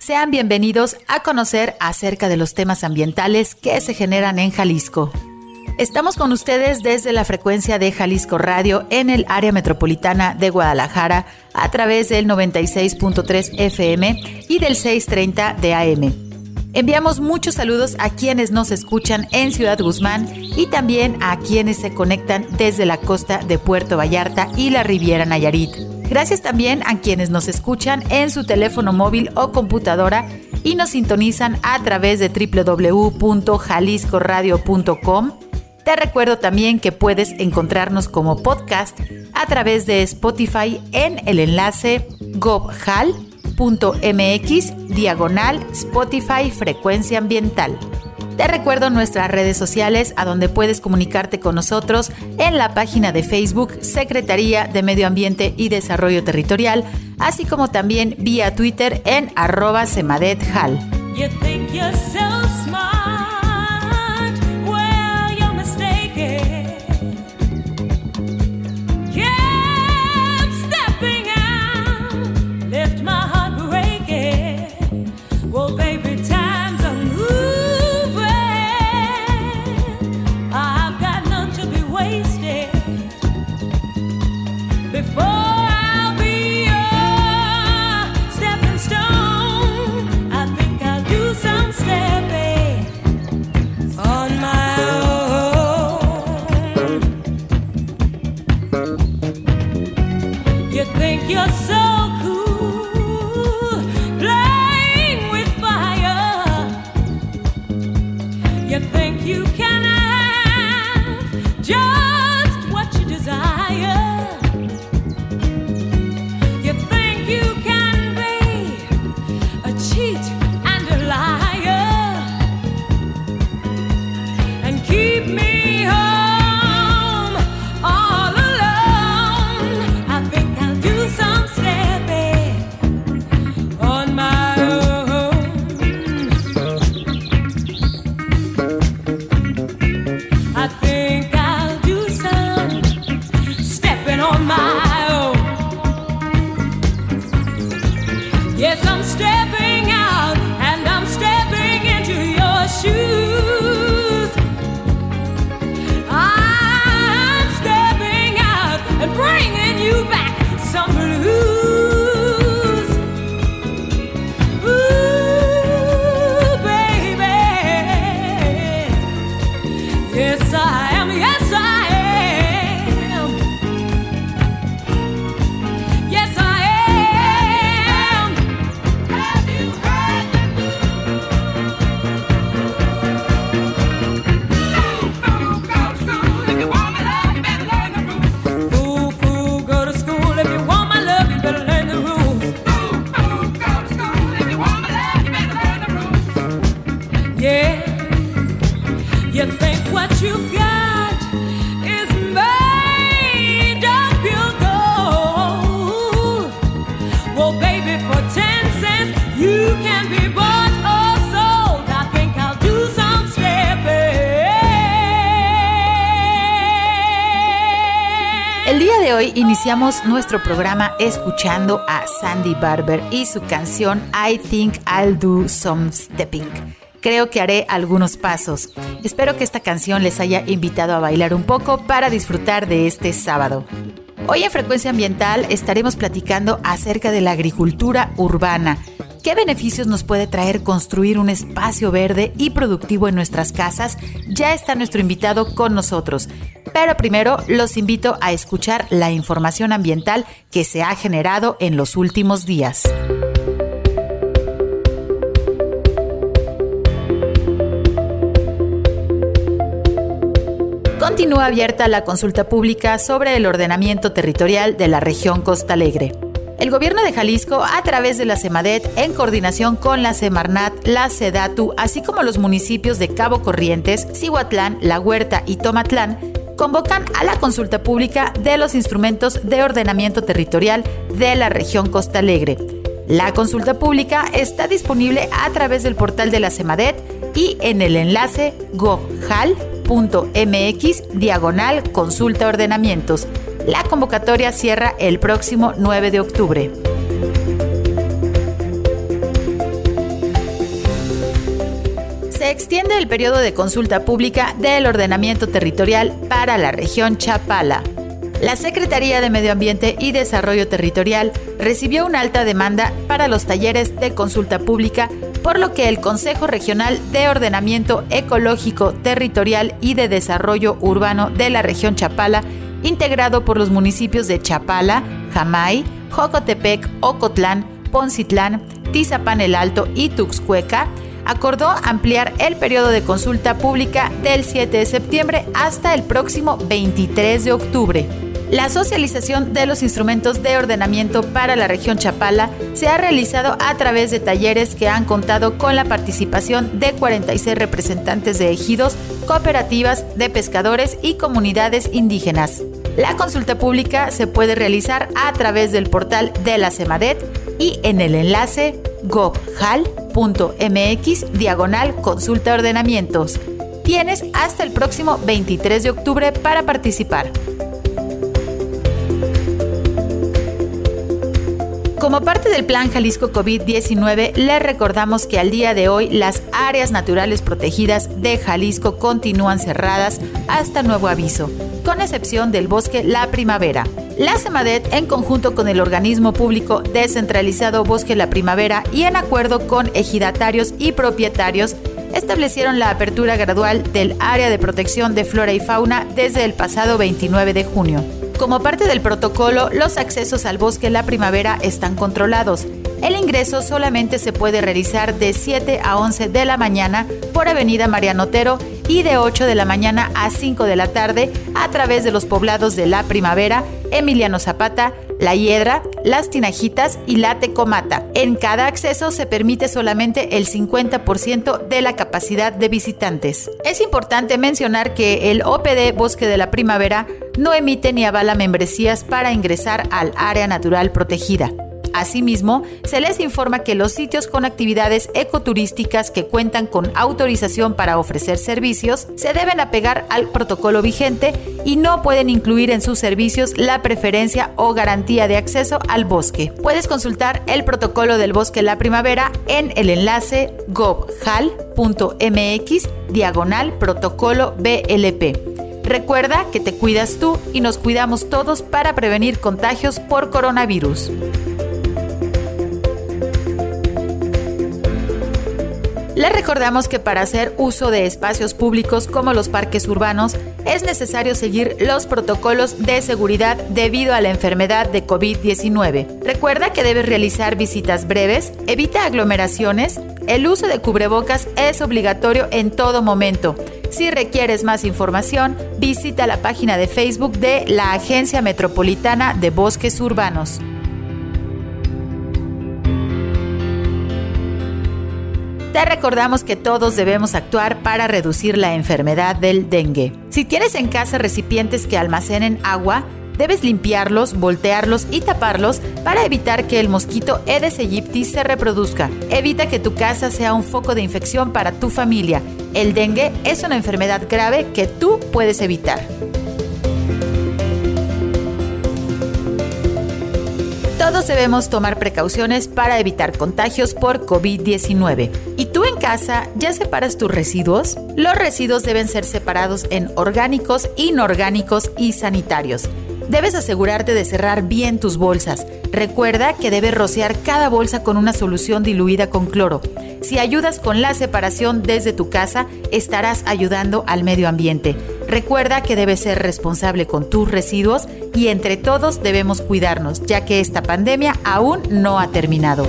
Sean bienvenidos a conocer acerca de los temas ambientales que se generan en Jalisco. Estamos con ustedes desde la frecuencia de Jalisco Radio en el área metropolitana de Guadalajara a través del 96.3 FM y del 630 de AM. Enviamos muchos saludos a quienes nos escuchan en Ciudad Guzmán y también a quienes se conectan desde la costa de Puerto Vallarta y la Riviera Nayarit. Gracias también a quienes nos escuchan en su teléfono móvil o computadora y nos sintonizan a través de www.jaliscoradio.com. Te recuerdo también que puedes encontrarnos como podcast a través de Spotify en el enlace gobhal mx diagonal Spotify Frecuencia Ambiental. Te recuerdo nuestras redes sociales a donde puedes comunicarte con nosotros en la página de Facebook Secretaría de Medio Ambiente y Desarrollo Territorial, así como también vía Twitter en arroba semadethal. Iniciamos nuestro programa escuchando a Sandy Barber y su canción I Think I'll Do Some Stepping. Creo que haré algunos pasos. Espero que esta canción les haya invitado a bailar un poco para disfrutar de este sábado. Hoy en Frecuencia Ambiental estaremos platicando acerca de la agricultura urbana. ¿Qué beneficios nos puede traer construir un espacio verde y productivo en nuestras casas? Ya está nuestro invitado con nosotros. Pero primero los invito a escuchar la información ambiental que se ha generado en los últimos días. Continúa abierta la consulta pública sobre el ordenamiento territorial de la región Costa Alegre. El gobierno de Jalisco, a través de la CEMADET, en coordinación con la Semarnat, la SEDATU, así como los municipios de Cabo Corrientes, Cihuatlán, La Huerta y Tomatlán, convocan a la consulta pública de los instrumentos de ordenamiento territorial de la región Costa Alegre. La consulta pública está disponible a través del portal de la CEMADET y en el enlace govjal.mx diagonal consulta ordenamientos. La convocatoria cierra el próximo 9 de octubre. Extiende el periodo de consulta pública del ordenamiento territorial para la región Chapala. La Secretaría de Medio Ambiente y Desarrollo Territorial recibió una alta demanda para los talleres de consulta pública, por lo que el Consejo Regional de Ordenamiento Ecológico, Territorial y de Desarrollo Urbano de la región Chapala integrado por los municipios de Chapala, Jamay, Jocotepec, Ocotlán, Poncitlán, Tizapán el Alto y Tuxcueca, acordó ampliar el periodo de consulta pública del 7 de septiembre hasta el próximo 23 de octubre. La socialización de los instrumentos de ordenamiento para la región Chapala se ha realizado a través de talleres que han contado con la participación de 46 representantes de ejidos, cooperativas de pescadores y comunidades indígenas. La consulta pública se puede realizar a través del portal de la CEMADET y en el enlace gobhal.mx diagonal consulta ordenamientos. Tienes hasta el próximo 23 de octubre para participar. Como parte del Plan Jalisco COVID-19, les recordamos que al día de hoy las áreas naturales protegidas de Jalisco continúan cerradas hasta nuevo aviso, con excepción del bosque La Primavera. La CEMADET, en conjunto con el organismo público descentralizado Bosque La Primavera y en acuerdo con ejidatarios y propietarios, establecieron la apertura gradual del área de protección de flora y fauna desde el pasado 29 de junio. Como parte del protocolo, los accesos al bosque la primavera están controlados. El ingreso solamente se puede realizar de 7 a 11 de la mañana por Avenida Mariano Otero y de 8 de la mañana a 5 de la tarde a través de los poblados de La Primavera, Emiliano Zapata, La Hiedra, Las Tinajitas y La Tecomata. En cada acceso se permite solamente el 50% de la capacidad de visitantes. Es importante mencionar que el OPD Bosque de la Primavera no emite ni avala membresías para ingresar al área natural protegida. Asimismo, se les informa que los sitios con actividades ecoturísticas que cuentan con autorización para ofrecer servicios se deben apegar al protocolo vigente y no pueden incluir en sus servicios la preferencia o garantía de acceso al bosque. Puedes consultar el protocolo del bosque La Primavera en el enlace gobhal.mx diagonal protocolo BLP. Recuerda que te cuidas tú y nos cuidamos todos para prevenir contagios por coronavirus. Les recordamos que para hacer uso de espacios públicos como los parques urbanos es necesario seguir los protocolos de seguridad debido a la enfermedad de COVID-19. Recuerda que debes realizar visitas breves, evita aglomeraciones, el uso de cubrebocas es obligatorio en todo momento. Si requieres más información, visita la página de Facebook de la Agencia Metropolitana de Bosques Urbanos. Te recordamos que todos debemos actuar para reducir la enfermedad del dengue. Si tienes en casa recipientes que almacenen agua, debes limpiarlos, voltearlos y taparlos para evitar que el mosquito Aedes aegypti se reproduzca. Evita que tu casa sea un foco de infección para tu familia. El dengue es una enfermedad grave que tú puedes evitar. Todos debemos tomar precauciones para evitar contagios por COVID-19. ¿Y tú en casa ya separas tus residuos? Los residuos deben ser separados en orgánicos, inorgánicos y sanitarios. Debes asegurarte de cerrar bien tus bolsas. Recuerda que debes rociar cada bolsa con una solución diluida con cloro. Si ayudas con la separación desde tu casa, estarás ayudando al medio ambiente. Recuerda que debes ser responsable con tus residuos y entre todos debemos cuidarnos, ya que esta pandemia aún no ha terminado.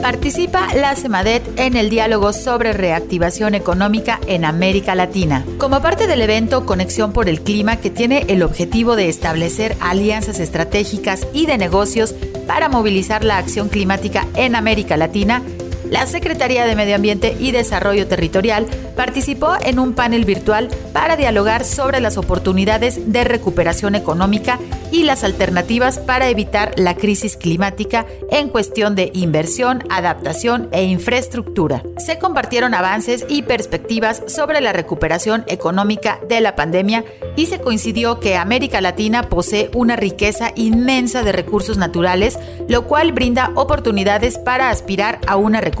Participa la CEMADET en el diálogo sobre reactivación económica en América Latina. Como parte del evento Conexión por el Clima, que tiene el objetivo de establecer alianzas estratégicas y de negocios para movilizar la acción climática en América Latina, la Secretaría de Medio Ambiente y Desarrollo Territorial participó en un panel virtual para dialogar sobre las oportunidades de recuperación económica y las alternativas para evitar la crisis climática en cuestión de inversión, adaptación e infraestructura. Se compartieron avances y perspectivas sobre la recuperación económica de la pandemia y se coincidió que América Latina posee una riqueza inmensa de recursos naturales, lo cual brinda oportunidades para aspirar a una recuperación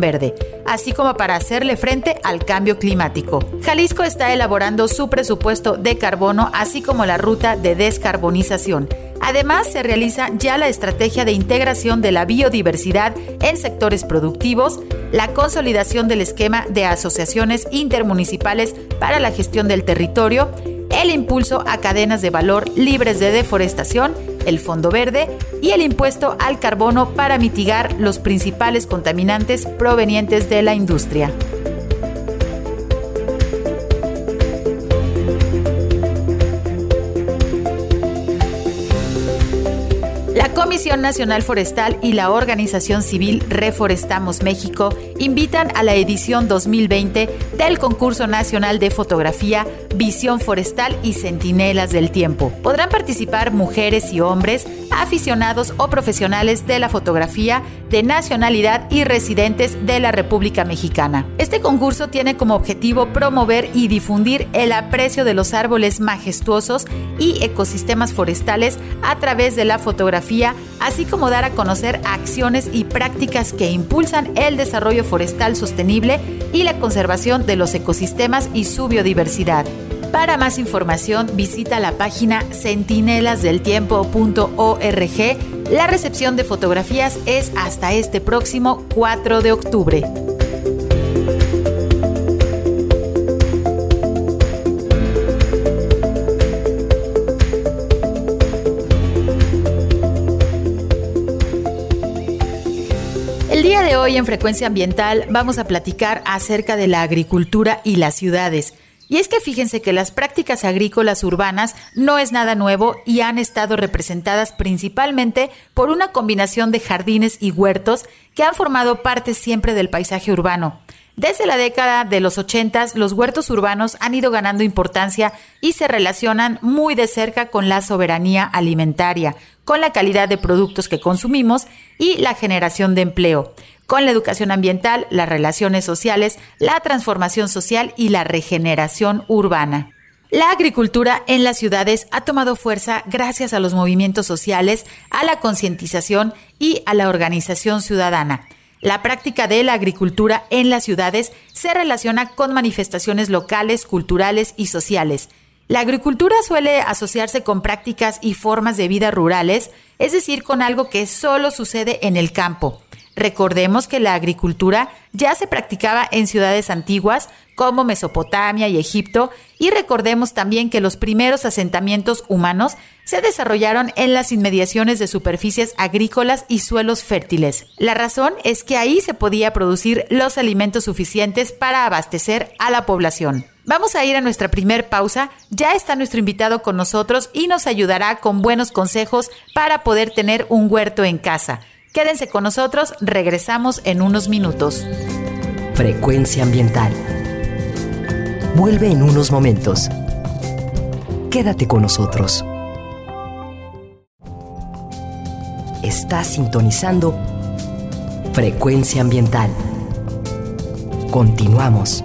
verde, así como para hacerle frente al cambio climático. Jalisco está elaborando su presupuesto de carbono, así como la ruta de descarbonización. Además, se realiza ya la estrategia de integración de la biodiversidad en sectores productivos, la consolidación del esquema de asociaciones intermunicipales para la gestión del territorio, el impulso a cadenas de valor libres de deforestación, el Fondo Verde y el impuesto al carbono para mitigar los principales contaminantes provenientes de la industria. Comisión Nacional Forestal y la organización civil Reforestamos México invitan a la edición 2020 del Concurso Nacional de Fotografía Visión Forestal y Centinelas del Tiempo. Podrán participar mujeres y hombres, aficionados o profesionales de la fotografía de nacionalidad y residentes de la República Mexicana. Este concurso tiene como objetivo promover y difundir el aprecio de los árboles majestuosos y ecosistemas forestales a través de la fotografía, así como dar a conocer acciones y prácticas que impulsan el desarrollo forestal sostenible y la conservación de los ecosistemas y su biodiversidad. Para más información visita la página centinelasdeltiempo.org. La recepción de fotografías es hasta este próximo 4 de octubre. Hoy en Frecuencia Ambiental vamos a platicar acerca de la agricultura y las ciudades. Y es que fíjense que las prácticas agrícolas urbanas no es nada nuevo y han estado representadas principalmente por una combinación de jardines y huertos que han formado parte siempre del paisaje urbano. Desde la década de los 80, los huertos urbanos han ido ganando importancia y se relacionan muy de cerca con la soberanía alimentaria, con la calidad de productos que consumimos y la generación de empleo con la educación ambiental, las relaciones sociales, la transformación social y la regeneración urbana. La agricultura en las ciudades ha tomado fuerza gracias a los movimientos sociales, a la concientización y a la organización ciudadana. La práctica de la agricultura en las ciudades se relaciona con manifestaciones locales, culturales y sociales. La agricultura suele asociarse con prácticas y formas de vida rurales, es decir, con algo que solo sucede en el campo. Recordemos que la agricultura ya se practicaba en ciudades antiguas como Mesopotamia y Egipto y recordemos también que los primeros asentamientos humanos se desarrollaron en las inmediaciones de superficies agrícolas y suelos fértiles. La razón es que ahí se podía producir los alimentos suficientes para abastecer a la población. Vamos a ir a nuestra primer pausa. Ya está nuestro invitado con nosotros y nos ayudará con buenos consejos para poder tener un huerto en casa. Quédense con nosotros, regresamos en unos minutos. Frecuencia ambiental. Vuelve en unos momentos. Quédate con nosotros. Estás sintonizando Frecuencia ambiental. Continuamos.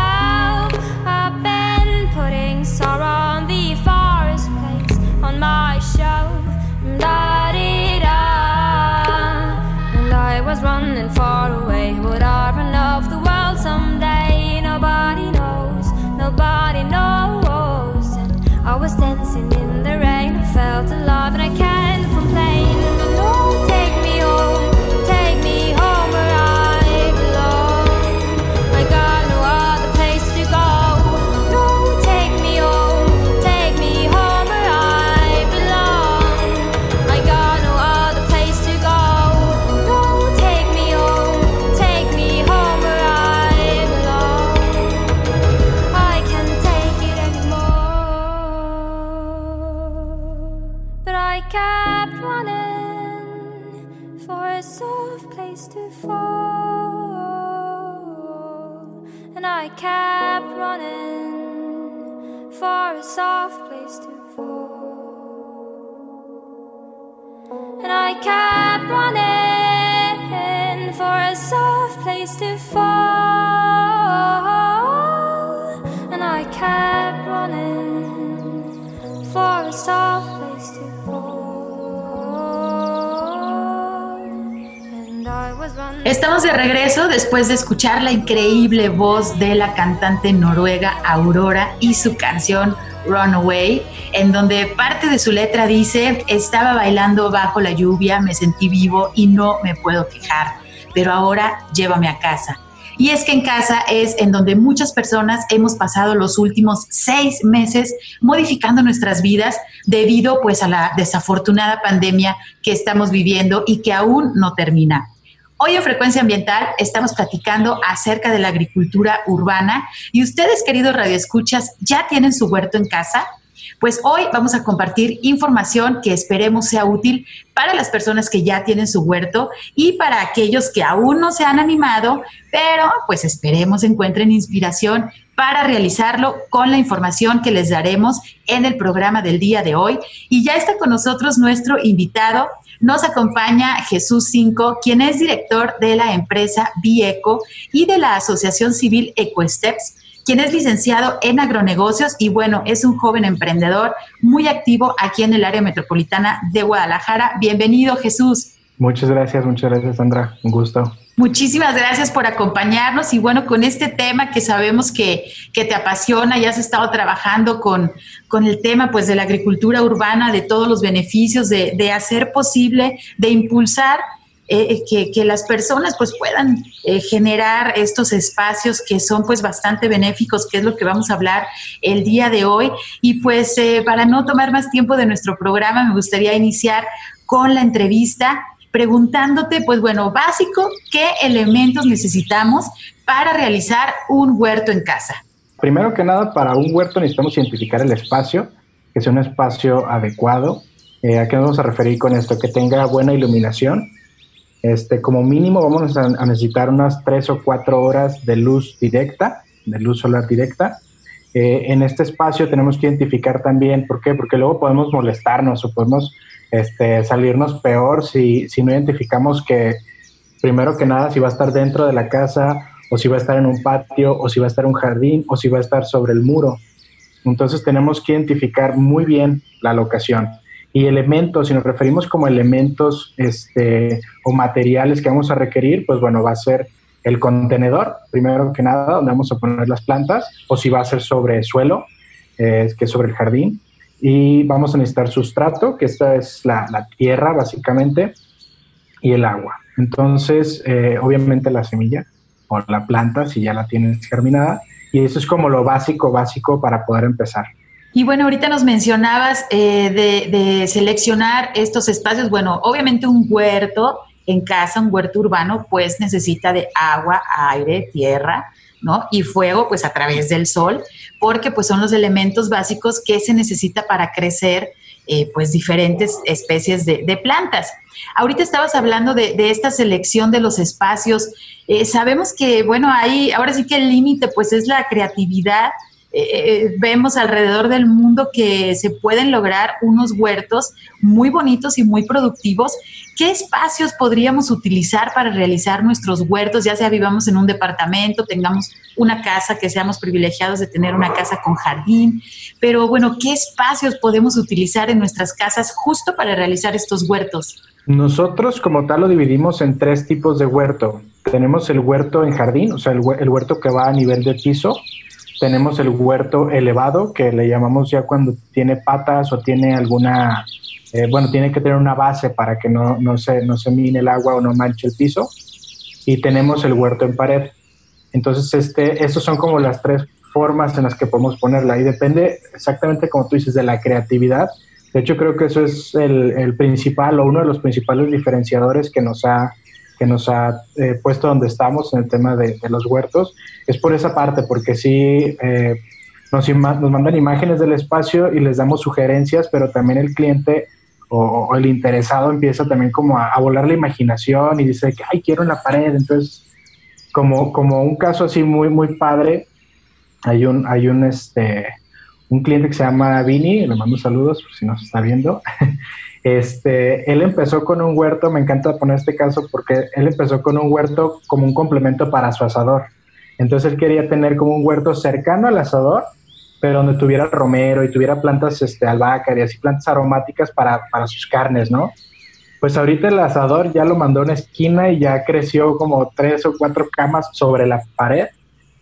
about to love soft place to fall. And I kept running for a soft place to fall. And I kept running for a soft place to fall. And I was running. Estamos de regreso después de escuchar la increíble voz de la cantante noruega Aurora y su canción Runaway, en donde parte de su letra dice, estaba bailando bajo la lluvia, me sentí vivo y no me puedo quejar, pero ahora llévame a casa. Y es que en casa es en donde muchas personas hemos pasado los últimos seis meses modificando nuestras vidas debido pues a la desafortunada pandemia que estamos viviendo y que aún no termina. Hoy en Frecuencia Ambiental estamos platicando acerca de la agricultura urbana y ustedes, queridos radioescuchas, ¿ya tienen su huerto en casa? Pues hoy vamos a compartir información que esperemos sea útil para las personas que ya tienen su huerto y para aquellos que aún no se han animado, pero pues esperemos encuentren inspiración para realizarlo con la información que les daremos en el programa del día de hoy. Y ya está con nosotros nuestro invitado, nos acompaña Jesús Cinco, quien es director de la empresa Bieco y de la Asociación Civil EcoSteps, quien es licenciado en agronegocios y bueno, es un joven emprendedor muy activo aquí en el área metropolitana de Guadalajara. Bienvenido, Jesús. Muchas gracias, muchas gracias, Sandra. Un gusto. Muchísimas gracias por acompañarnos y bueno, con este tema que sabemos que, que, te apasiona, ya has estado trabajando con, con el tema pues de la agricultura urbana, de todos los beneficios, de, de hacer posible, de impulsar eh, que, que, las personas pues puedan eh, generar estos espacios que son pues bastante benéficos, que es lo que vamos a hablar el día de hoy. Y pues eh, para no tomar más tiempo de nuestro programa, me gustaría iniciar con la entrevista preguntándote, pues bueno, básico, ¿qué elementos necesitamos para realizar un huerto en casa? Primero que nada, para un huerto necesitamos identificar el espacio, que sea un espacio adecuado. Eh, ¿A qué nos vamos a referir con esto? Que tenga buena iluminación. Este, como mínimo vamos a, a necesitar unas tres o cuatro horas de luz directa, de luz solar directa. Eh, en este espacio tenemos que identificar también, ¿por qué? Porque luego podemos molestarnos o podemos este, salirnos peor si, si no identificamos que, primero que nada, si va a estar dentro de la casa o si va a estar en un patio o si va a estar en un jardín o si va a estar sobre el muro. Entonces tenemos que identificar muy bien la locación. Y elementos, si nos referimos como elementos este, o materiales que vamos a requerir, pues bueno, va a ser el contenedor, primero que nada, donde vamos a poner las plantas, o si va a ser sobre suelo, que es sobre el jardín. Y vamos a necesitar sustrato, que esta es la, tierra básicamente, y el agua. Entonces, eh, obviamente la semilla o la planta, si ya la tienes germinada, y eso es como lo básico, básico para poder empezar. Y bueno, ahorita nos mencionabas eh, de, de, seleccionar estos espacios. Bueno, obviamente un huerto en casa, un huerto urbano, pues necesita de agua, aire, tierra, ¿no? Y fuego, pues a través del sol, porque pues son los elementos básicos que se necesita para crecer eh, pues diferentes especies de, plantas. Ahorita estabas hablando de, esta selección de los espacios. Eh, sabemos que, bueno, ahí, ahora sí que el límite pues es la creatividad eh, eh, vemos alrededor del mundo que se pueden lograr unos huertos muy bonitos y muy productivos. ¿Qué espacios podríamos utilizar para realizar nuestros huertos? Ya sea vivamos en un departamento, tengamos una casa, que seamos privilegiados de tener una casa con jardín, pero bueno, ¿qué espacios podemos utilizar en nuestras casas justo para realizar estos huertos? Nosotros como tal lo dividimos en tres tipos de huerto. Tenemos el huerto en jardín, o sea, el, huerto que va a nivel de piso, tenemos el huerto elevado, que le llamamos ya cuando tiene patas o tiene alguna, eh, bueno, tiene que tener una base para que no, no, se, no se mine el agua o no manche el piso. Y tenemos el huerto en pared. Entonces, este, estos son como las tres formas en las que podemos ponerla. Y depende exactamente, como tú dices, de la creatividad. De hecho, creo que eso es el, el principal o uno de los principales diferenciadores que nos ha que nos ha eh, puesto donde estamos en el tema de, los huertos, es por esa parte, porque sí eh, nos, mandan imágenes del espacio y les damos sugerencias, pero también el cliente o, el interesado empieza también como a, volar la imaginación y dice que, ay, quiero en la pared. Entonces, como, como un caso así muy, muy padre, hay un, hay un, este, un cliente que se llama Vini, le mando saludos por si nos está viendo. Este, él empezó con un huerto, me encanta poner este caso porque él empezó con un huerto como un complemento para su asador. Entonces él quería tener como un huerto cercano al asador, pero donde tuviera romero y tuviera plantas este, albahaca y así plantas aromáticas para, para sus carnes, ¿no? Pues ahorita el asador ya lo mandó a una esquina y ya creció como tres o cuatro camas sobre la pared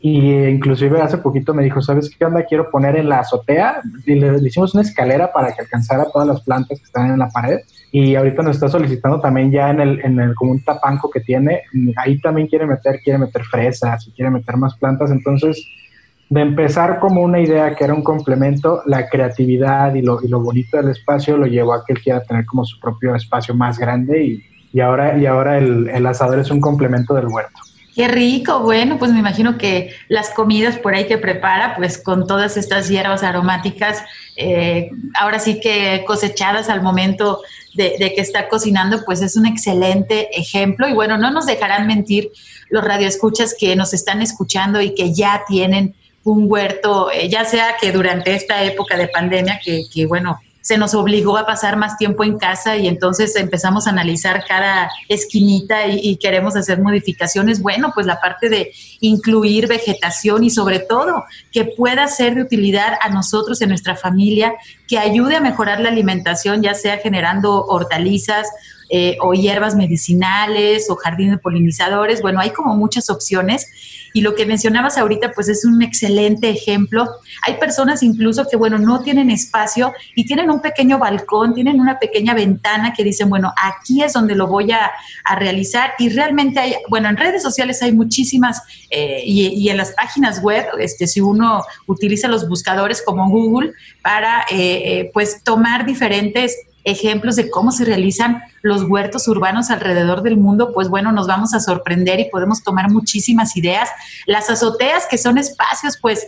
y inclusive hace poquito me dijo, ¿sabes qué onda? Quiero poner en la azotea. Y le, hicimos una escalera para que alcanzara todas las plantas que están en la pared. Y ahorita nos está solicitando también ya en el, en el como un tapanco que tiene. Ahí también quiere meter, quiere meter fresas y quiere meter más plantas. Entonces, de empezar como una idea que era un complemento, la creatividad y lo, y lo bonito del espacio lo llevó a que él quiera tener como su propio espacio más grande y, y ahora, y ahora el, el asador es un complemento del huerto. Qué rico, bueno, pues me imagino que las comidas por ahí que prepara, pues con todas estas hierbas aromáticas, eh, ahora sí que cosechadas al momento de, que está cocinando, pues es un excelente ejemplo. Y bueno, no nos dejarán mentir los radioescuchas que nos están escuchando y que ya tienen un huerto, eh, ya sea que durante esta época de pandemia, que, que bueno, se nos obligó a pasar más tiempo en casa y entonces empezamos a analizar cada esquinita y, queremos hacer modificaciones. Bueno, pues la parte de incluir vegetación y sobre todo que pueda ser de utilidad a nosotros en nuestra familia, que ayude a mejorar la alimentación, ya sea generando hortalizas eh, o hierbas medicinales o jardines de polinizadores. Bueno, hay como muchas opciones y lo que mencionabas ahorita pues es un excelente ejemplo. Hay personas incluso que, bueno, no tienen espacio y tienen un pequeño balcón, tienen una pequeña ventana que dicen, bueno, aquí es donde lo voy a, realizar y realmente hay, bueno, en redes sociales hay muchísimas eh, y, en las páginas web, este, si uno utiliza los buscadores como Google para eh, pues tomar diferentes ejemplos de cómo se realizan los huertos urbanos alrededor del mundo, pues bueno, nos vamos a sorprender y podemos tomar muchísimas ideas. Las azoteas, que son espacios, pues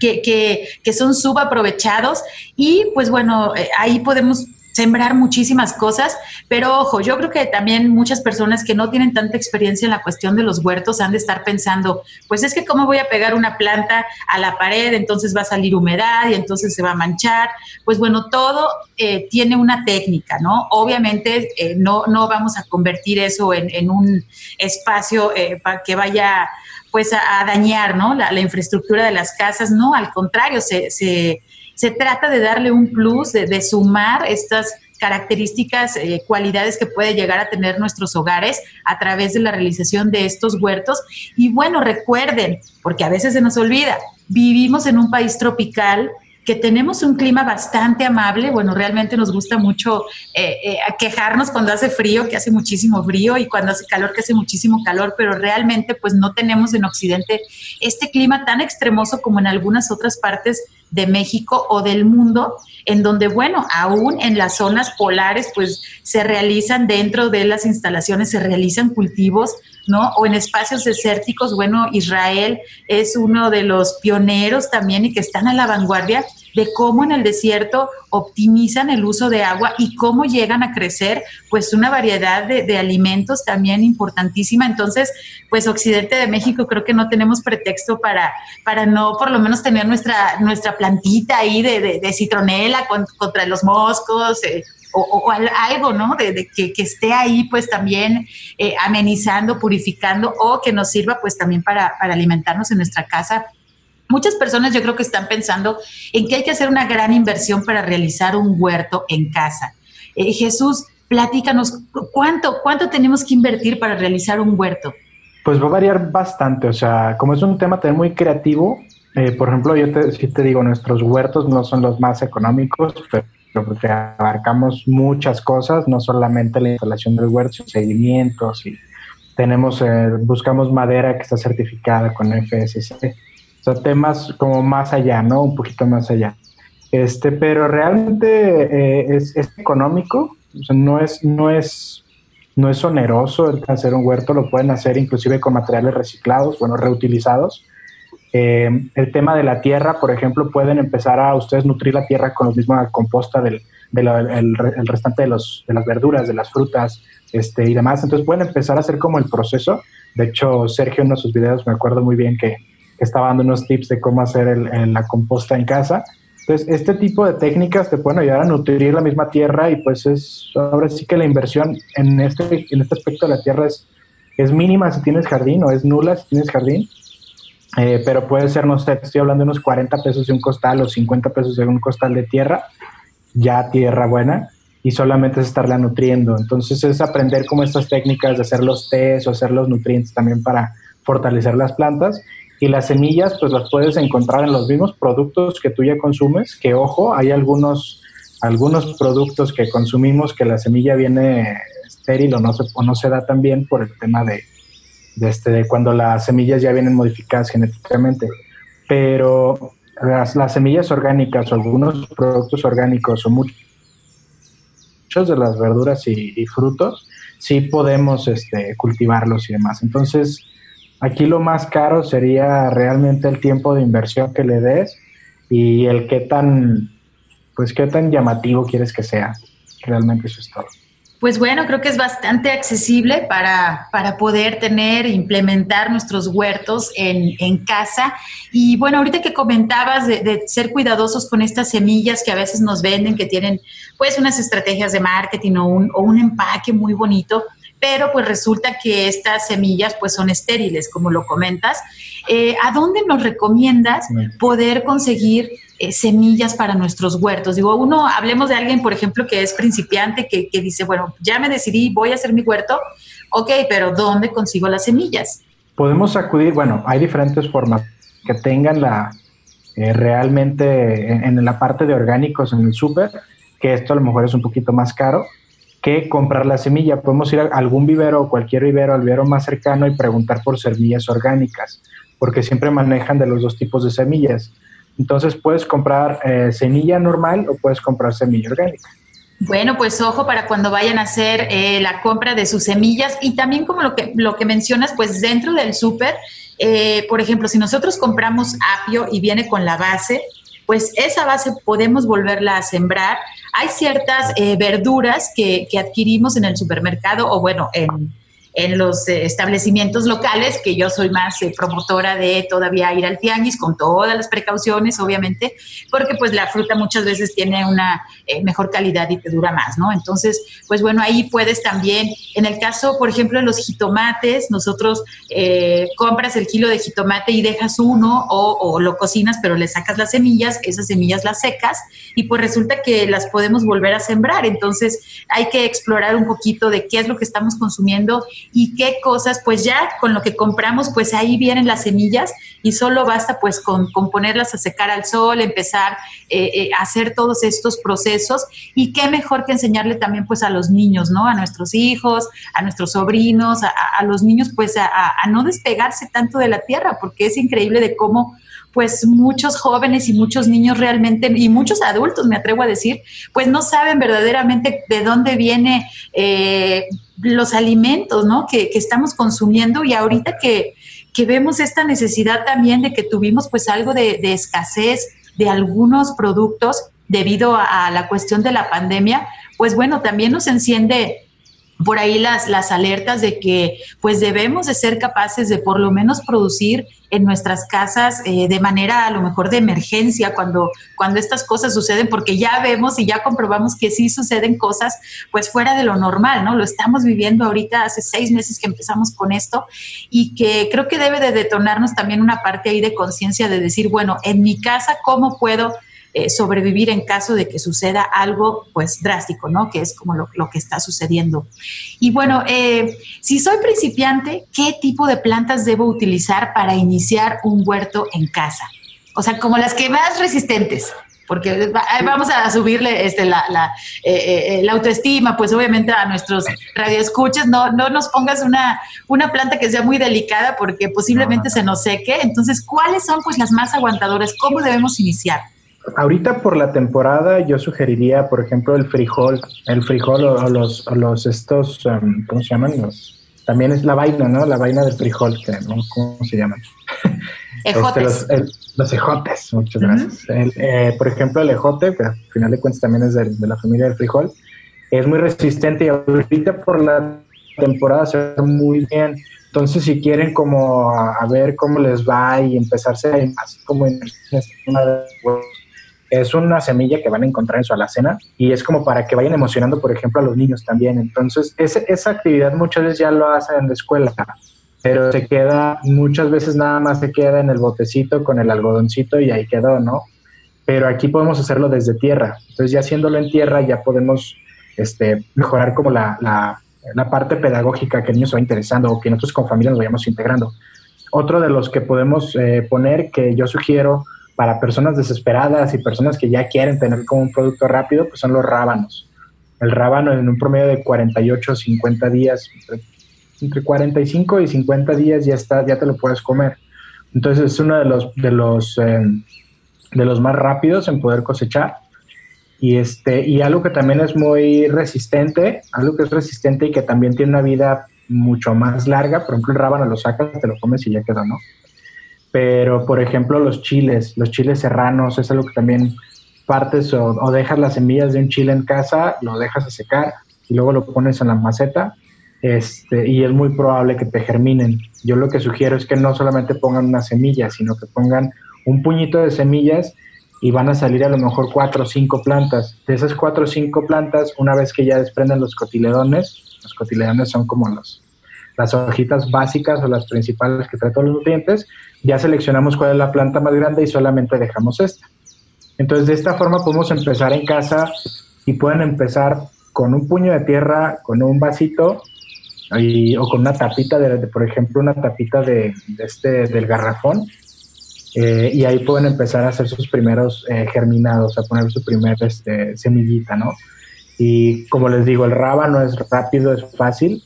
que, que, que, son subaprovechados y pues bueno, eh, ahí podemos sembrar muchísimas cosas, pero ojo, yo creo que también muchas personas que no tienen tanta experiencia en la cuestión de los huertos han de estar pensando, pues es que cómo voy a pegar una planta a la pared, entonces va a salir humedad y entonces se va a manchar. Pues bueno, todo eh, tiene una técnica, ¿no? Obviamente eh, no, no vamos a convertir eso en, un espacio eh, para que vaya pues a, dañar, ¿no? La, infraestructura de las casas, no, al contrario, se, se se trata de darle un plus, de, sumar estas características, eh, cualidades que puede llegar a tener nuestros hogares a través de la realización de estos huertos. Y bueno, recuerden, porque a veces se nos olvida, vivimos en un país tropical que tenemos un clima bastante amable. Bueno, realmente nos gusta mucho eh, eh, quejarnos cuando hace frío, que hace muchísimo frío, y cuando hace calor, que hace muchísimo calor, pero realmente pues no tenemos en Occidente este clima tan extremoso como en algunas otras partes de México o del mundo, en donde, bueno, aún en las zonas polares, pues se realizan dentro de las instalaciones, se realizan cultivos, ¿no? O en espacios desérticos, bueno, Israel es uno de los pioneros también y que están a la vanguardia de cómo en el desierto optimizan el uso de agua y cómo llegan a crecer pues una variedad de, alimentos también importantísima. Entonces, pues Occidente de México creo que no tenemos pretexto para, para no por lo menos tener nuestra, nuestra plantita ahí de, de, citronela contra los moscos. Eh, o, algo, ¿no? De, que, esté ahí, pues también eh, amenizando, purificando o que nos sirva, pues también para, para alimentarnos en nuestra casa Muchas personas yo creo que están pensando en que hay que hacer una gran inversión para realizar un huerto en casa. Eh, Jesús, platícanos, ¿cuánto, ¿cuánto tenemos que invertir para realizar un huerto? Pues va a variar bastante, o sea, como es un tema también muy creativo, eh, por ejemplo, yo te, si te digo, nuestros huertos no son los más económicos, pero porque abarcamos muchas cosas, no solamente la instalación del huerto, seguimientos y tenemos, eh, buscamos madera que está certificada con FSC. O sea, temas como más allá, ¿no? Un poquito más allá. Este, pero realmente eh, es, económico, o sea, no es, no es, no es oneroso el hacer un huerto, lo pueden hacer inclusive con materiales reciclados, bueno, reutilizados. Eh, el tema de la tierra, por ejemplo, pueden empezar a ustedes nutrir la tierra con la misma composta del, el, restante de, los, de las verduras, de las frutas este, y demás. Entonces pueden empezar a hacer como el proceso. De hecho, Sergio en uno de sus videos me acuerdo muy bien que estaba dando unos tips de cómo hacer la composta en casa. Entonces, este tipo de técnicas te pueden ayudar a nutrir la misma tierra y pues es, ahora sí que la inversión en este, en este aspecto de la tierra es, es mínima si tienes jardín o es nula si tienes jardín, eh, pero puede ser, no sé, estoy hablando de unos 40 pesos de un costal o 50 pesos de un costal de tierra, ya tierra buena, y solamente es estarla nutriendo. Entonces es aprender como estas técnicas de hacer los tés o hacer los nutrientes también para fortalecer las plantas y las semillas, pues las puedes encontrar en los mismos productos que tú ya consumes, que ojo, hay algunos, algunos productos que consumimos que la semilla viene estéril o no se, o no se da tan bien por el tema de, este, cuando las semillas ya vienen modificadas genéticamente. Pero las, las semillas orgánicas o algunos productos orgánicos o muchos de las verduras y, y frutos, sí podemos este, cultivarlos y demás. Entonces, Aquí lo más caro sería realmente el tiempo de inversión que le des y el qué tan, pues qué tan llamativo quieres que sea. Realmente eso es todo. Pues bueno, creo que es bastante accesible para, para poder tener, implementar nuestros huertos en, en, casa. Y bueno, ahorita que comentabas de, de, ser cuidadosos con estas semillas que a veces nos venden, que tienen pues unas estrategias de marketing o un, o un empaque muy bonito, pero pues resulta que estas semillas pues son estériles, como lo comentas. Eh, ¿A dónde nos recomiendas poder conseguir eh, semillas para nuestros huertos? Digo, uno, hablemos de alguien, por ejemplo, que es principiante, que, dice, bueno, ya me decidí, voy a hacer mi huerto, ok, pero ¿dónde consigo las semillas? Podemos acudir, bueno, hay diferentes formas que tengan la, eh, realmente en, en, la parte de orgánicos en el súper, que esto a lo mejor es un poquito más caro, que comprar la semilla. Podemos ir a algún vivero o cualquier vivero, al vivero más cercano y preguntar por semillas orgánicas, porque siempre manejan de los dos tipos de semillas. Entonces puedes comprar eh, semilla normal o puedes comprar semilla orgánica. Bueno, pues ojo para cuando vayan a hacer eh, la compra de sus semillas y también como lo que, lo que mencionas, pues dentro del súper, eh, por ejemplo, si nosotros compramos apio y viene con la base, pues esa base podemos volverla a sembrar. Hay ciertas eh, verduras que, que, adquirimos en el supermercado o bueno, en, en los eh, establecimientos locales, que yo soy más eh, promotora de todavía ir al tianguis con todas las precauciones, obviamente, porque pues la fruta muchas veces tiene una eh, mejor calidad y te dura más, ¿no? Entonces, pues bueno, ahí puedes también, en el caso, por ejemplo, de los jitomates, nosotros compras el kilo de jitomate y dejas uno o, o lo cocinas, pero le sacas las semillas, esas semillas las secas y pues resulta que las podemos volver a sembrar. Entonces, hay que explorar un poquito de qué es lo que estamos consumiendo y qué cosas, pues ya con lo que compramos, pues ahí vienen las semillas y solo basta pues con, ponerlas a secar al sol, empezar eh, eh, a hacer todos estos procesos y qué mejor que enseñarle también pues a los niños, ¿no? A nuestros hijos, a nuestros sobrinos, a, los niños pues a, no despegarse tanto de la tierra, porque es increíble de cómo pues muchos jóvenes y muchos niños realmente, y muchos adultos, me atrevo a decir, pues no saben verdaderamente de dónde viene eh, los alimentos, ¿no? Que, estamos consumiendo y ahorita que, vemos esta necesidad también de que tuvimos pues algo de escasez de algunos productos debido a, la cuestión de la pandemia, pues bueno, también nos enciende por ahí las, las alertas de que pues debemos de ser capaces de por lo menos producir en nuestras casas eh, de manera a lo mejor de emergencia cuando, cuando estas cosas suceden, porque ya vemos y ya comprobamos que sí suceden cosas pues fuera de lo normal, ¿no? Lo estamos viviendo ahorita hace seis meses que empezamos con esto y que creo que debe de detonarnos también una parte ahí de conciencia de decir, bueno, en mi casa, ¿cómo puedo eh, sobrevivir en caso de que suceda algo pues drástico, ¿no? Que es como lo, que está sucediendo. Y bueno, eh, si soy principiante, ¿qué tipo de plantas debo utilizar para iniciar un huerto en casa? O sea, como las que más resistentes porque vamos a subirle este, la, la, eh, la, autoestima, pues obviamente a nuestros radioescuchas, no, no nos pongas una, una planta que sea muy delicada porque posiblemente se nos seque. Entonces, ¿cuáles son pues las más aguantadoras? ¿Cómo debemos iniciar? Ahorita por la temporada yo sugeriría, por ejemplo, el frijol, el frijol o, los, los estos, um, ¿cómo se llaman? Los, también es la vaina, ¿no? La vaina del frijol, que, ¿no? ¿cómo se llaman? Ejotes. los, ejotes, muchas gracias. Eh, por ejemplo, el ejote, que al final de cuentas también es de, la familia del frijol, es muy resistente y ahorita por la temporada se ve muy bien. Entonces, si quieren como a, ver cómo les va y empezarse a, así como en una de es una semilla que van a encontrar en su alacena y es como para que vayan emocionando, por ejemplo, a los niños también. Entonces, esa actividad muchas veces ya lo hacen en la escuela, pero se queda, muchas veces nada más se queda en el botecito con el algodoncito y ahí quedó, ¿no? Pero aquí podemos hacerlo desde tierra. Entonces, ya haciéndolo en tierra, ya podemos este, mejorar como la, la, la parte pedagógica que el niño se va interesando o que nosotros con familia nos vayamos integrando. Otro de los que podemos eh, poner, que yo sugiero, para personas desesperadas y personas que ya quieren tener como un producto rápido, pues son los rábanos. El rábano en un promedio de 48 o 50 días, entre, 45 y 50 días ya está, ya te lo puedes comer. Entonces es uno de los, de los, eh, de los más rápidos en poder cosechar. Y, este, y algo que también es muy resistente, algo que es resistente y que también tiene una vida mucho más larga, por ejemplo el rábano lo sacas, te lo comes y ya quedó, ¿no? Pero por ejemplo los chiles, los chiles serranos, es algo que también partes o, dejas las semillas de un chile en casa, lo dejas a secar y luego lo pones en la maceta este, y es muy probable que te germinen. Yo lo que sugiero es que no solamente pongan una semilla, sino que pongan un puñito de semillas y van a salir a lo mejor cuatro o cinco plantas. De esas cuatro o cinco plantas, una vez que ya desprenden los cotiledones, los cotiledones son como los, las hojitas básicas o las principales que traen todos los nutrientes, ya seleccionamos cuál es la planta más grande y solamente dejamos esta. Entonces, de esta forma podemos empezar en casa y pueden empezar con un puño de tierra, con un vasito o con una tapita, de, por ejemplo, una tapita de, este, del garrafón. Eh, y ahí pueden empezar a hacer sus primeros eh, germinados, a poner su primer este, semillita, ¿no? Y como les digo, el rábano es rápido, es fácil.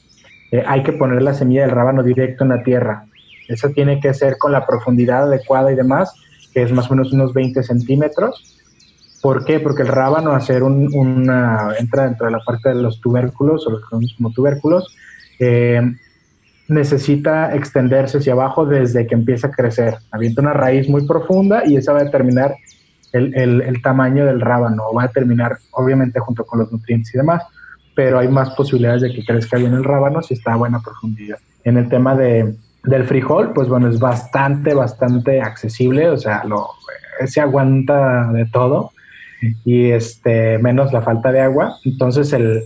Eh, hay que poner la semilla del rábano directo en la tierra. Eso tiene que ser con la profundidad adecuada y demás, que es más o menos unos 20 centímetros. ¿Por qué? Porque el rábano, hacer un, una, entra dentro de la parte de los tubérculos, o los como tubérculos, eh, necesita extenderse hacia abajo desde que empieza a crecer. Avienta una raíz muy profunda y esa va a determinar el, el, el, tamaño del rábano, va a determinar, obviamente, junto con los nutrientes y demás, pero hay más posibilidades de que crezca bien el rábano si está a buena profundidad. En el tema de, del frijol, pues bueno, es bastante, bastante accesible, o sea, lo, se aguanta de todo y este, menos la falta de agua. Entonces el,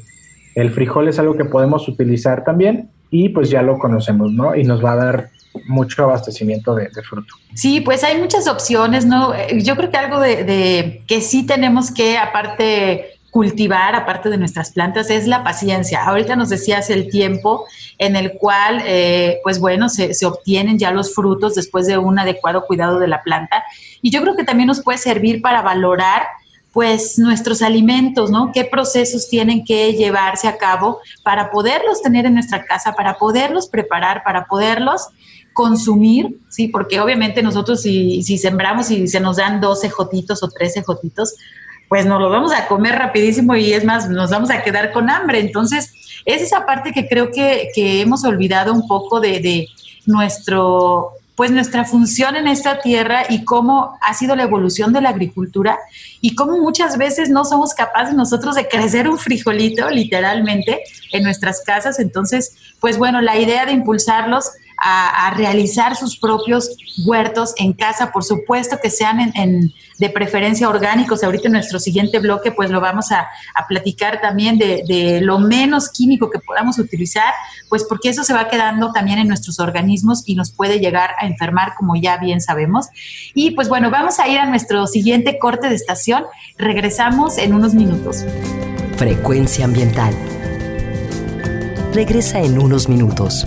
el frijol es algo que podemos utilizar también y pues ya lo conocemos, ¿no? Y nos va a dar mucho abastecimiento de, fruto. Sí, pues hay muchas opciones, ¿no? Yo creo que algo de, de, que sí tenemos que, aparte cultivar, aparte de nuestras plantas, es la paciencia. Ahorita nos decías el tiempo en el cual, eh, pues bueno, se, obtienen ya los frutos después de un adecuado cuidado de la planta. Y yo creo que también nos puede servir para valorar pues nuestros alimentos, ¿no? ¿Qué procesos tienen que llevarse a cabo para poderlos tener en nuestra casa, para poderlos preparar, para poderlos consumir, ¿sí? Porque obviamente nosotros si, si sembramos y se nos dan 12 jotitos o 13 jotitos, pues nos lo vamos a comer rapidísimo y es más, nos vamos a quedar con hambre. Entonces, es esa parte que creo que, que hemos olvidado un poco de, de nuestro pues nuestra función en esta tierra y cómo ha sido la evolución de la agricultura y cómo muchas veces no somos capaces nosotros de crecer un frijolito literalmente en nuestras casas. Entonces, pues bueno, la idea de impulsarlos a, realizar sus propios huertos en casa, por supuesto que sean en, de preferencia orgánicos. Ahorita en nuestro siguiente bloque pues lo vamos a, platicar también de, de, lo menos químico que podamos utilizar, pues porque eso se va quedando también en nuestros organismos y nos puede llegar a enfermar como ya bien sabemos. Y pues bueno, vamos a ir a nuestro siguiente corte de estación. Regresamos en unos minutos. Frecuencia ambiental. Regresa en unos minutos.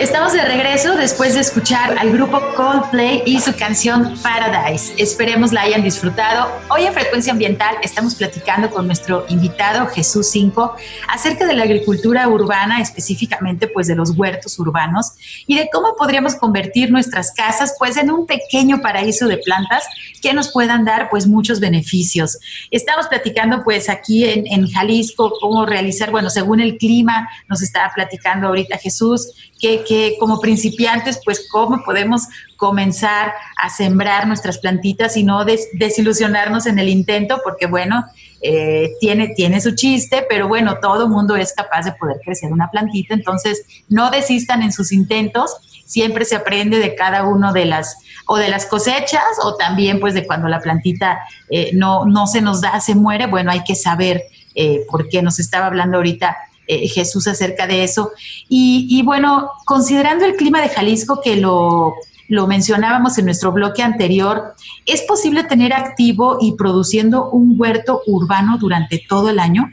Estamos de regreso después de escuchar al grupo Coldplay y su canción Paradise. Esperemos la hayan disfrutado. Hoy en Frecuencia Ambiental estamos platicando con nuestro invitado Jesús Cinco acerca de la agricultura urbana, específicamente pues de los huertos urbanos y de cómo podríamos convertir nuestras casas pues en un pequeño paraíso de plantas que nos puedan dar pues muchos beneficios. Estamos platicando pues aquí en, en Jalisco cómo realizar, bueno, según el clima, nos estaba platicando ahorita Jesús, que, que como principiantes, pues cómo podemos comenzar a sembrar nuestras plantitas y no desilusionarnos en el intento, porque bueno, eh, tiene, tiene su chiste, pero bueno, todo mundo es capaz de poder crecer una plantita, entonces no desistan en sus intentos, siempre se aprende de cada uno de las o de las cosechas o también pues de cuando la plantita eh, no, no se nos da, se muere, bueno, hay que saber eh, por qué nos estaba hablando ahorita eh, Jesús acerca de eso. Y, bueno, considerando el clima de Jalisco que lo, lo mencionábamos en nuestro bloque anterior, ¿es posible tener activo y produciendo un huerto urbano durante todo el año?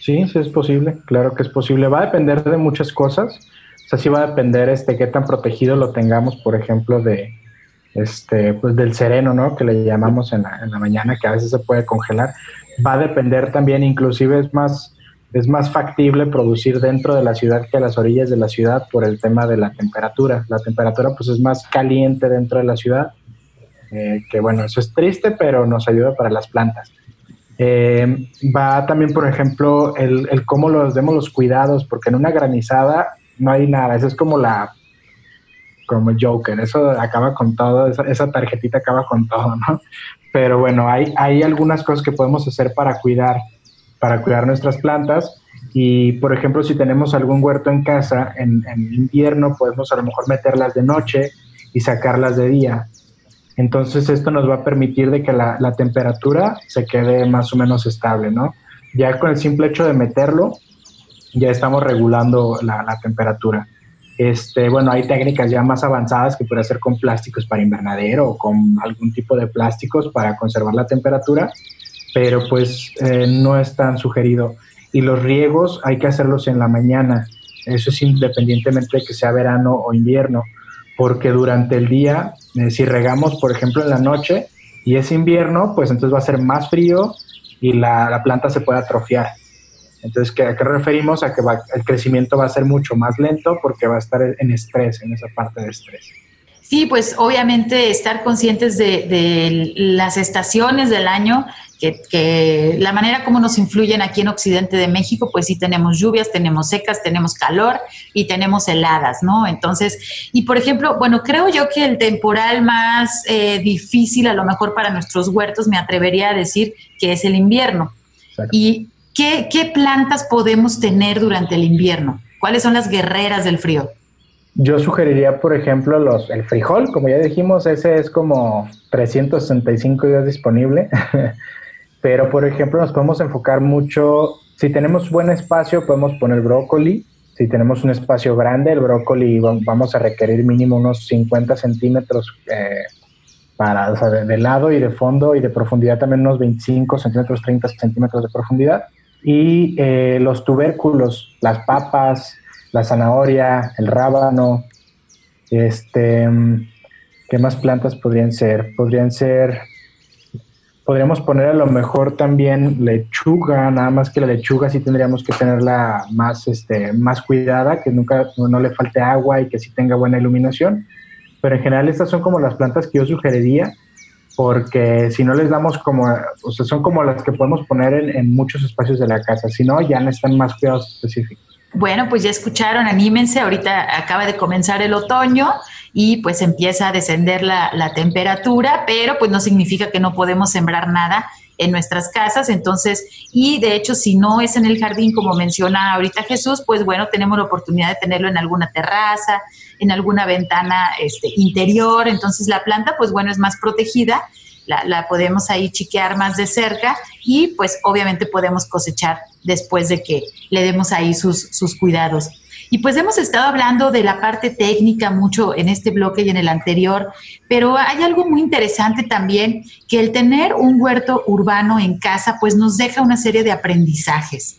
Sí, sí es posible, claro que es posible. Va a depender de muchas cosas. O sea, sí va a depender este qué tan protegido lo tengamos, por ejemplo, de, este, pues del sereno, ¿no? Que le llamamos en la, en la, mañana, que a veces se puede congelar. Va a depender también, inclusive es más, es más factible producir dentro de la ciudad que a las orillas de la ciudad por el tema de la temperatura. La temperatura pues es más caliente dentro de la ciudad, eh, que bueno, eso es triste, pero nos ayuda para las plantas. Eh, va también, por ejemplo, el, el cómo los demos los cuidados, porque en una granizada no hay nada, eso es como la como Joker, eso acaba con todo, esa, tarjetita acaba con todo, ¿no? Pero bueno, hay, hay algunas cosas que podemos hacer para cuidar, para cuidar nuestras plantas. Y por ejemplo, si tenemos algún huerto en casa, en, invierno podemos a lo mejor meterlas de noche y sacarlas de día. Entonces esto nos va a permitir de que la, temperatura se quede más o menos estable, ¿no? Ya con el simple hecho de meterlo, ya estamos regulando la, la temperatura. Este, bueno, hay técnicas ya más avanzadas que puede hacer con plásticos para invernadero o con algún tipo de plásticos para conservar la temperatura, pero pues eh, no es tan sugerido. Y los riegos hay que hacerlos en la mañana, eso es independientemente de que sea verano o invierno, porque durante el día, eh, si regamos, por ejemplo, en la noche y es invierno, pues entonces va a ser más frío y la, la planta se puede atrofiar. Entonces, ¿a qué referimos? A que el crecimiento va a ser mucho más lento porque va a estar en estrés, en esa parte de estrés. Sí, pues obviamente estar conscientes de, las estaciones del año, que, la manera como nos influyen aquí en Occidente de México, pues sí tenemos lluvias, tenemos secas, tenemos calor y tenemos heladas, ¿no? Entonces, y por ejemplo, bueno, creo yo que el temporal más eh, difícil a lo mejor para nuestros huertos, me atrevería a decir que es el invierno. Y ¿Qué, plantas podemos tener durante el invierno? ¿Cuáles son las guerreras del frío? Yo sugeriría, por ejemplo, los, el frijol, como ya dijimos, ese es como 365 días disponible, pero por ejemplo nos podemos enfocar mucho, si tenemos buen espacio podemos poner brócoli, si tenemos un espacio grande, el brócoli vamos a requerir mínimo unos 50 centímetros eh, para, o sea, de, lado y de fondo y de profundidad también unos 25 centímetros, 30 centímetros de profundidad y eh, los tubérculos, las papas, la zanahoria, el rábano, este, ¿qué más plantas podrían ser? Podrían ser, podríamos poner a lo mejor también lechuga, nada más que la lechuga sí tendríamos que tenerla más, este, más cuidada, que nunca no le falte agua y que sí tenga buena iluminación. Pero en general estas son como las plantas que yo sugeriría porque si no les damos como, o sea, son como las que podemos poner en, muchos espacios de la casa, si no, ya necesitan más cuidados específicos. Bueno, pues ya escucharon, anímense, ahorita acaba de comenzar el otoño y pues empieza a descender la, la temperatura, pero pues no significa que no podemos sembrar nada en nuestras casas, entonces, y de hecho, si no es en el jardín, como menciona ahorita Jesús, pues bueno, tenemos la oportunidad de tenerlo en alguna terraza, en alguna ventana este, interior, entonces la planta, pues bueno, es más protegida, la, podemos ahí chiquear más de cerca y pues obviamente podemos cosechar después de que le demos ahí sus, sus cuidados. Y pues hemos estado hablando de la parte técnica mucho en este bloque y en el anterior, pero hay algo muy interesante también, que el tener un huerto urbano en casa pues nos deja una serie de aprendizajes.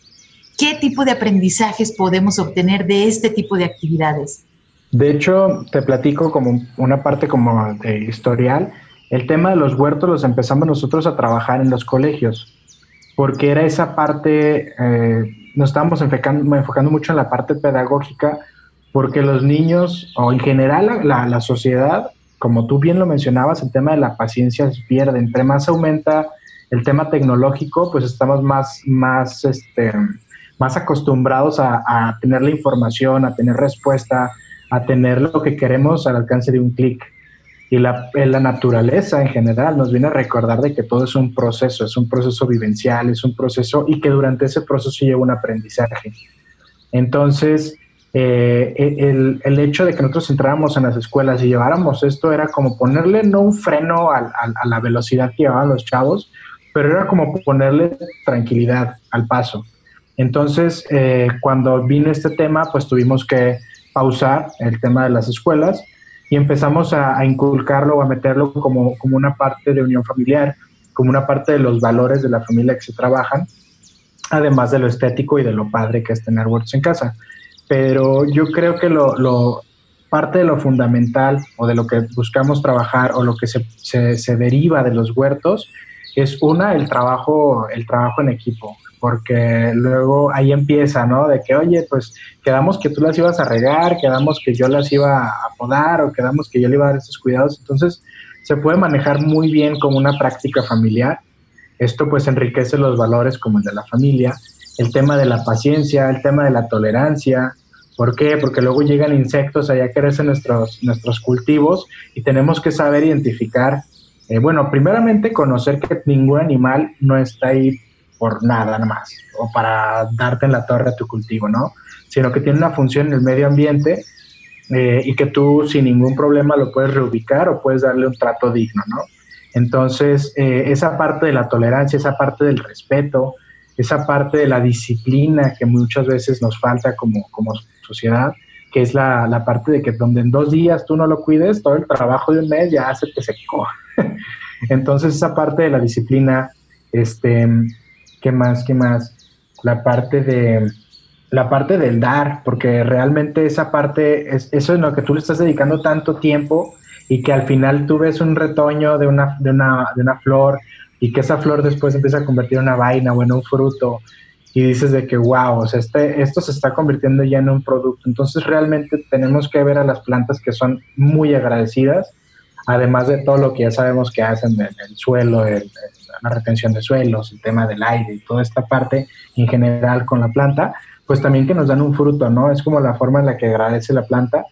¿Qué tipo de aprendizajes podemos obtener de este tipo de actividades? De hecho, te platico como una parte como de historial. El tema de los huertos los empezamos nosotros a trabajar en los colegios, porque era esa parte, eh, nos estábamos enfocando, mucho en la parte pedagógica, porque los niños, o en general la, la, sociedad, como tú bien lo mencionabas, el tema de la paciencia pierde. Entre más aumenta el tema tecnológico, pues estamos más, más, este, más acostumbrados a, a tener la información, a tener respuesta, a tener lo que queremos al alcance de un clic. Y la, la, naturaleza en general nos viene a recordar de que todo es un proceso, es un proceso vivencial, es un proceso y que durante ese proceso lleva un aprendizaje. Entonces, eh, el, el, hecho de que nosotros entráramos en las escuelas y lleváramos esto era como ponerle no un freno a, a la velocidad que llevaban los chavos, pero era como ponerle tranquilidad al paso. Entonces, eh, cuando vino este tema, pues tuvimos que pausar el tema de las escuelas y empezamos a, inculcarlo o a meterlo como, como una parte de unión familiar, como una parte de los valores de la familia que se trabajan, además de lo estético y de lo padre que es tener huertos en casa. Pero yo creo que lo, parte de lo fundamental o de lo que buscamos trabajar o lo que se, se, se deriva de los huertos es una, el trabajo, el trabajo en equipo porque luego ahí empieza, ¿no? De que, oye, pues quedamos que tú las ibas a regar, quedamos que yo las iba a podar o quedamos que yo le iba a dar esos cuidados. Entonces, se puede manejar muy bien como una práctica familiar. Esto pues enriquece los valores como el de la familia, el tema de la paciencia, el tema de la tolerancia. ¿Por qué? Porque luego llegan insectos, allá crecen nuestros, nuestros cultivos y tenemos que saber identificar, eh, bueno, primeramente conocer que ningún animal no está ahí por nada más, o para darte en la torre a tu cultivo, ¿no? Sino que tiene una función en el medio ambiente eh, y que tú sin ningún problema lo puedes reubicar o puedes darle un trato digno, ¿no? Entonces, eh, esa parte de la tolerancia, esa parte del respeto, esa parte de la disciplina que muchas veces nos falta como, como sociedad, que es la, la, parte de que donde en dos días tú no lo cuides, todo el trabajo de un mes ya se coja. Entonces, esa parte de la disciplina, este, ¿Qué más? ¿Qué más? La parte de la parte del dar, porque realmente esa parte es eso en lo que tú le estás dedicando tanto tiempo y que al final tú ves un retoño de una, de una, de una flor y que esa flor después empieza a convertir en una vaina o en un fruto y dices de que wow, o sea, este, esto se está convirtiendo ya en un producto. Entonces realmente tenemos que ver a las plantas que son muy agradecidas, además de todo lo que ya sabemos que hacen en el suelo, el, la retención de suelos, el tema del aire y toda esta parte en general con la planta, pues también que nos dan un fruto, ¿no? Es como la forma en la que agradece la planta.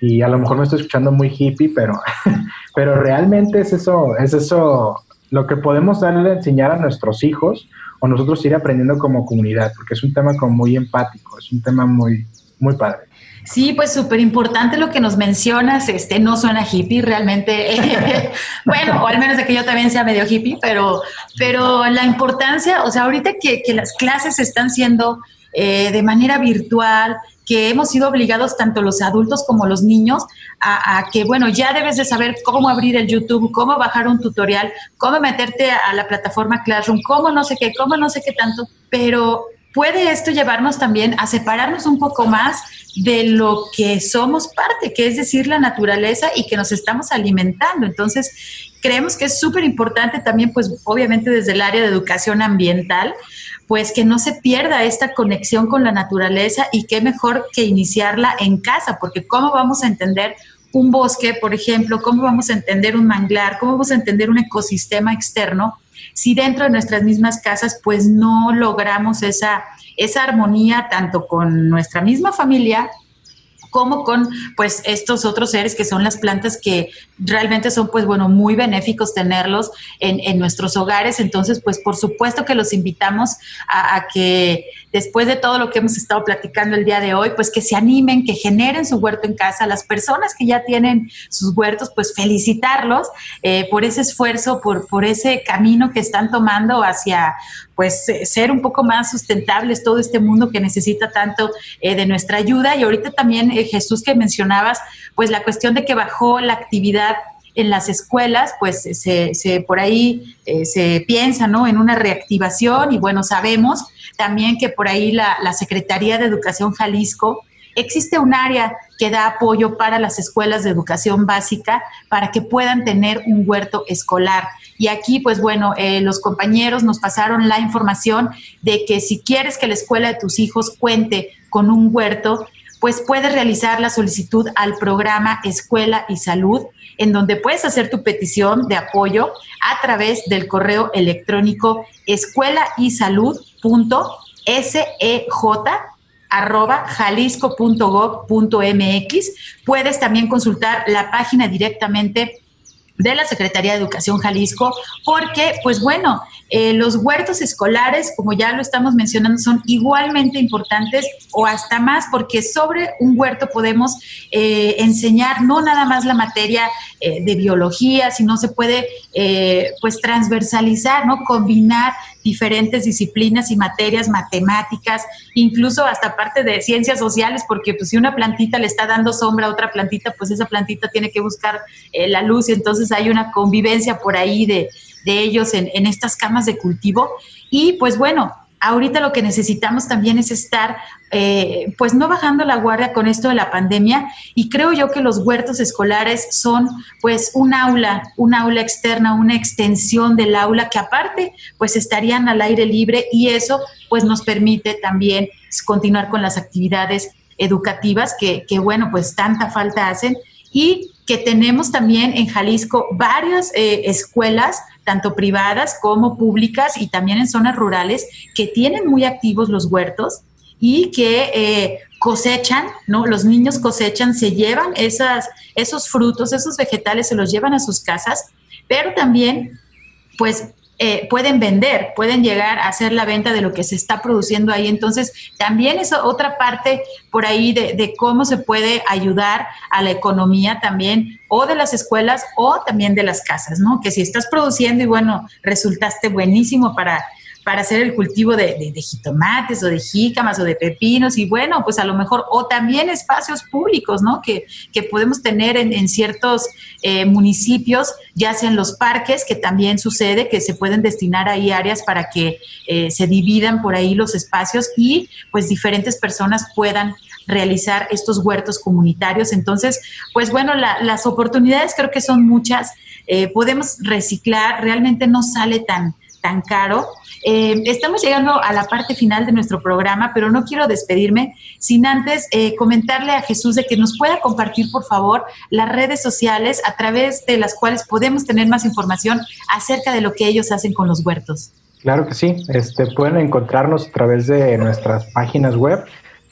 Y a lo mejor me estoy escuchando muy hippie, pero, pero realmente es eso, es eso lo que podemos darle a enseñar a nuestros hijos o nosotros ir aprendiendo como comunidad, porque es un tema como muy empático, es un tema muy, muy padre. Sí, pues súper importante lo que nos mencionas. Este no suena hippie realmente. bueno, o al menos de que yo también sea medio hippie, pero, pero la importancia, o sea, ahorita que, las clases están siendo eh, de manera virtual, que hemos sido obligados tanto los adultos como los niños a, a, que, bueno, ya debes de saber cómo abrir el YouTube, cómo bajar un tutorial, cómo meterte a la plataforma Classroom, cómo no sé qué, cómo no sé qué tanto, pero puede esto llevarnos también a separarnos un poco más de lo que somos parte, que es decir, la naturaleza y que nos estamos alimentando. Entonces, creemos que es súper importante también, pues obviamente desde el área de educación ambiental, pues que no se pierda esta conexión con la naturaleza y qué mejor que iniciarla en casa, porque ¿cómo vamos a entender un bosque, por ejemplo? ¿Cómo vamos a entender un manglar? ¿Cómo vamos a entender un ecosistema externo? Si dentro de nuestras mismas casas pues no logramos esa, esa armonía tanto con nuestra misma familia como con pues estos otros seres que son las plantas que realmente son pues bueno muy benéficos tenerlos en, en nuestros hogares. Entonces pues por supuesto que los invitamos a, a, que después de todo lo que hemos estado platicando el día de hoy pues que se animen que generen su huerto en casa las personas que ya tienen sus huertos pues felicitarlos eh, por ese esfuerzo por, por ese camino que están tomando hacia pues ser un poco más sustentables todo este mundo que necesita tanto eh, de nuestra ayuda. Y ahorita también, eh, Jesús, que mencionabas, pues la cuestión de que bajó la actividad en las escuelas, pues se, se por ahí se piensa ¿no? en una reactivación y bueno, sabemos también que por ahí la, Secretaría de Educación Jalisco existe un área que da apoyo para las escuelas de educación básica para que puedan tener un huerto escolar. Y aquí, pues bueno, eh, los compañeros nos pasaron la información de que si quieres que la escuela de tus hijos cuente con un huerto, pues puedes realizar la solicitud al programa Escuela y Salud, en donde puedes hacer tu petición de apoyo a través del correo electrónico escuela y salud jalisco.gov.mx. Puedes también consultar la página directamente de la Secretaría de Educación Jalisco, porque, pues bueno, eh, los huertos escolares, como ya lo estamos mencionando, son igualmente importantes o hasta más, porque sobre un huerto podemos eh, enseñar no nada más la materia eh, de biología, sino se puede pues transversalizar, ¿no? Combinar diferentes disciplinas y materias matemáticas, incluso hasta parte de ciencias sociales, porque pues si una plantita le está dando sombra a otra plantita, pues esa plantita tiene que buscar la luz y entonces hay una convivencia por ahí de, de ellos en, estas camas de cultivo. Y pues bueno, ahorita lo que necesitamos también es estar, eh, pues no bajando la guardia con esto de la pandemia y creo yo que los huertos escolares son pues un aula, un aula externa, una extensión del aula que aparte pues estarían al aire libre y eso pues nos permite también continuar con las actividades educativas que, bueno pues tanta falta hacen y que tenemos también en Jalisco varias eh, escuelas, tanto privadas como públicas y también en zonas rurales, que tienen muy activos los huertos y que eh, cosechan, ¿no? Los niños cosechan, se llevan esas, esos frutos, esos vegetales, se los llevan a sus casas, pero también, pues, eh, pueden vender, pueden llegar a hacer la venta de lo que se está produciendo ahí. Entonces, también es otra parte por ahí de, cómo se puede ayudar a la economía también, o de las escuelas o también de las casas, ¿no? Que si estás produciendo y bueno, resultaste buenísimo para para hacer el cultivo de, jitomates o de jícamas o de pepinos y bueno, pues a lo mejor, o también espacios públicos, ¿no? Que, podemos tener en, ciertos eh, municipios, ya sea en los parques, que también sucede, que se pueden destinar ahí áreas para que eh, se dividan por ahí los espacios y pues diferentes personas puedan realizar estos huertos comunitarios. Entonces, pues bueno, las oportunidades creo que son muchas. Eh, podemos reciclar, realmente no sale tan, tan caro. Eh, estamos llegando a la parte final de nuestro programa, pero no quiero despedirme sin antes eh, comentarle a Jesús de que nos pueda compartir, por favor, las redes sociales a través de las cuales podemos tener más información acerca de lo que ellos hacen con los huertos. Claro que sí, este, pueden encontrarnos a través de nuestras páginas web.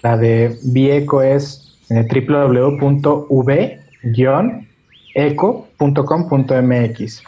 La de Vieco es eh, www.v-eco.com.mx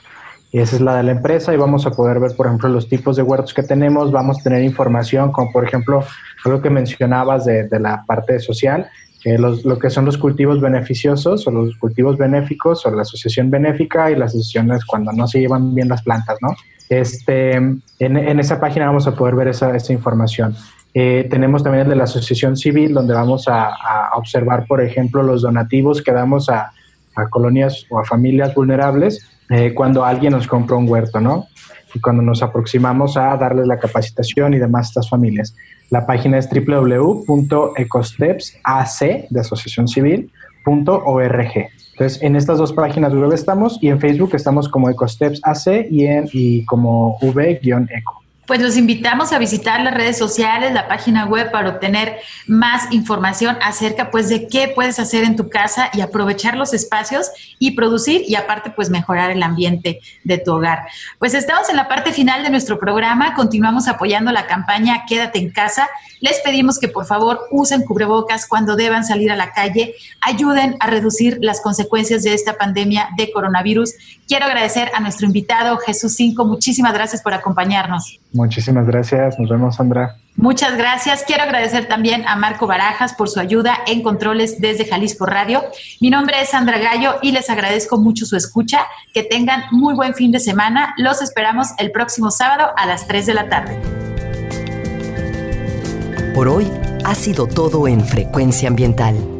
y esa es la de la empresa y vamos a poder ver, por ejemplo, los tipos de huertos que tenemos, vamos a tener información como, por ejemplo, algo que mencionabas de, de la parte social, que los, lo que son los cultivos beneficiosos o los cultivos benéficos o la asociación benéfica y las asociaciones cuando no se llevan bien las plantas, ¿no? Este, en, en esa página vamos a poder ver esa, esa información. Eh, tenemos también el de la asociación civil, donde vamos a, a observar, por ejemplo, los donativos que damos a, a colonias o a familias vulnerables eh, cuando alguien nos compra un huerto, ¿no? Y cuando nos aproximamos a darles la capacitación y demás a estas familias. La página es www.ecostepsac de Asociación Civil.org. Entonces, en estas dos páginas web estamos y en Facebook estamos como Ecosteps AC y, en, y como V-Eco pues los invitamos a visitar las redes sociales, la página web para obtener más información acerca pues de qué puedes hacer en tu casa y aprovechar los espacios y producir y aparte pues mejorar el ambiente de tu hogar. Pues estamos en la parte final de nuestro programa, continuamos apoyando la campaña Quédate en casa. Les pedimos que por favor usen cubrebocas cuando deban salir a la calle, ayuden a reducir las consecuencias de esta pandemia de coronavirus. Quiero agradecer a nuestro invitado Jesús Cinco, muchísimas gracias por acompañarnos. Muchísimas gracias. Nos vemos, Sandra. Muchas gracias. Quiero agradecer también a Marco Barajas por su ayuda en controles desde Jalisco Radio. Mi nombre es Sandra Gallo y les agradezco mucho su escucha. Que tengan muy buen fin de semana. Los esperamos el próximo sábado a las 3 de la tarde. Por hoy ha sido todo en Frecuencia Ambiental.